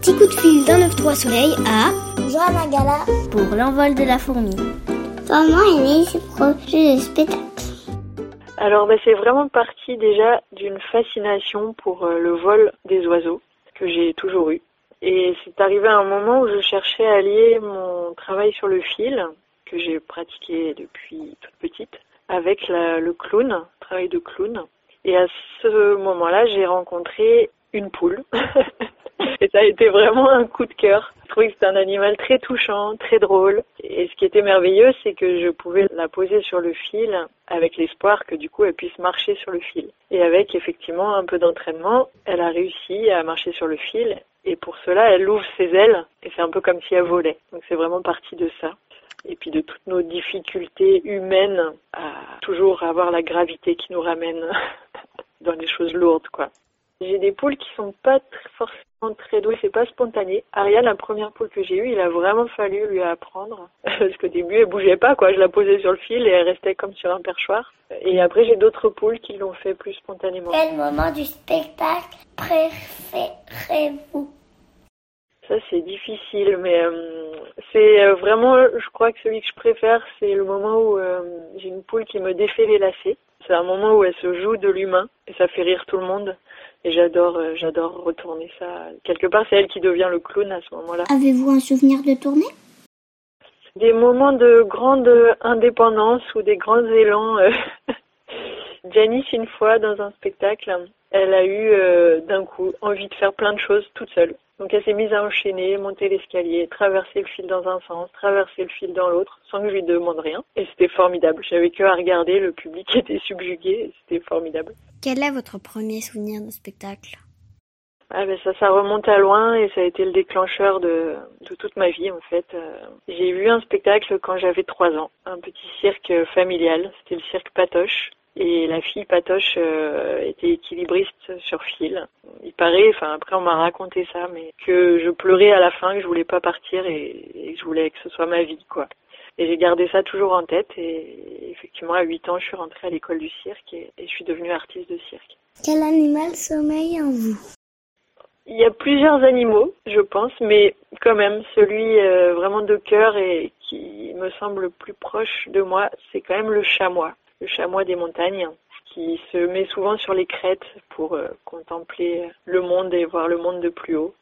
petit coup de fil d'un 9-3 soleil à Johanna Gala pour l'envol de la fourmi. Comment est né ce projet de spectacle Alors, bah, c'est vraiment parti déjà d'une fascination pour euh, le vol des oiseaux que j'ai toujours eu. Et c'est arrivé à un moment où je cherchais à lier mon travail sur le fil, que j'ai pratiqué depuis toute petite, avec la- le clown, travail de clown. Et à ce moment-là, j'ai rencontré une poule. Et ça a été vraiment un coup de cœur. Je trouvais que c'était un animal très touchant, très drôle. Et ce qui était merveilleux, c'est que je pouvais la poser sur le fil avec l'espoir que du coup elle puisse marcher sur le fil. Et avec effectivement un peu d'entraînement, elle a réussi à marcher sur le fil. Et pour cela, elle ouvre ses ailes et c'est un peu comme si elle volait. Donc c'est vraiment parti de ça. Et puis de toutes nos difficultés humaines à toujours avoir la gravité qui nous ramène dans les choses lourdes, quoi. J'ai des poules qui sont pas forcément très douées, c'est pas spontané. Ariane, la première poule que j'ai eue, il a vraiment fallu lui apprendre. Parce qu'au début, elle bougeait pas, quoi. Je la posais sur le fil et elle restait comme sur un perchoir. Et après, j'ai d'autres poules qui l'ont fait plus spontanément. Quel moment du spectacle préférez-vous? Ça, c'est difficile, mais euh, c'est euh, vraiment, je crois que celui que je préfère, c'est le moment où euh, j'ai une poule qui me défait les lacets. C'est un moment où elle se joue de l'humain et ça fait rire tout le monde. Et j'adore, euh, j'adore retourner ça. Quelque part, c'est elle qui devient le clown à ce moment-là. Avez-vous un souvenir de tournée? Des moments de grande indépendance ou des grands élans. euh. Janice, une fois, dans un spectacle, elle a eu euh, d'un coup envie de faire plein de choses toute seule. Donc elle s'est mise à enchaîner, monter l'escalier, traverser le fil dans un sens, traverser le fil dans l'autre, sans que je lui demande rien. Et c'était formidable. J'avais que à regarder, le public était subjugué, et c'était formidable. Quel est votre premier souvenir de spectacle? Ah ben ça, ça remonte à loin et ça a été le déclencheur de, de toute ma vie en fait. Euh, J'ai vu un spectacle quand j'avais trois ans, un petit cirque familial, c'était le cirque Patoche. Et la fille Patoche euh, était équilibriste sur fil. Il paraît, enfin après on m'a raconté ça, mais que je pleurais à la fin, que je voulais pas partir et, et que je voulais que ce soit ma vie quoi. Et j'ai gardé ça toujours en tête et effectivement à 8 ans je suis rentrée à l'école du cirque et, et je suis devenue artiste de cirque. Quel animal sommeille en vous? Il y a plusieurs animaux, je pense, mais quand même, celui euh, vraiment de cœur et qui me semble le plus proche de moi, c'est quand même le chamois, le chamois des montagnes, qui se met souvent sur les crêtes pour euh, contempler le monde et voir le monde de plus haut.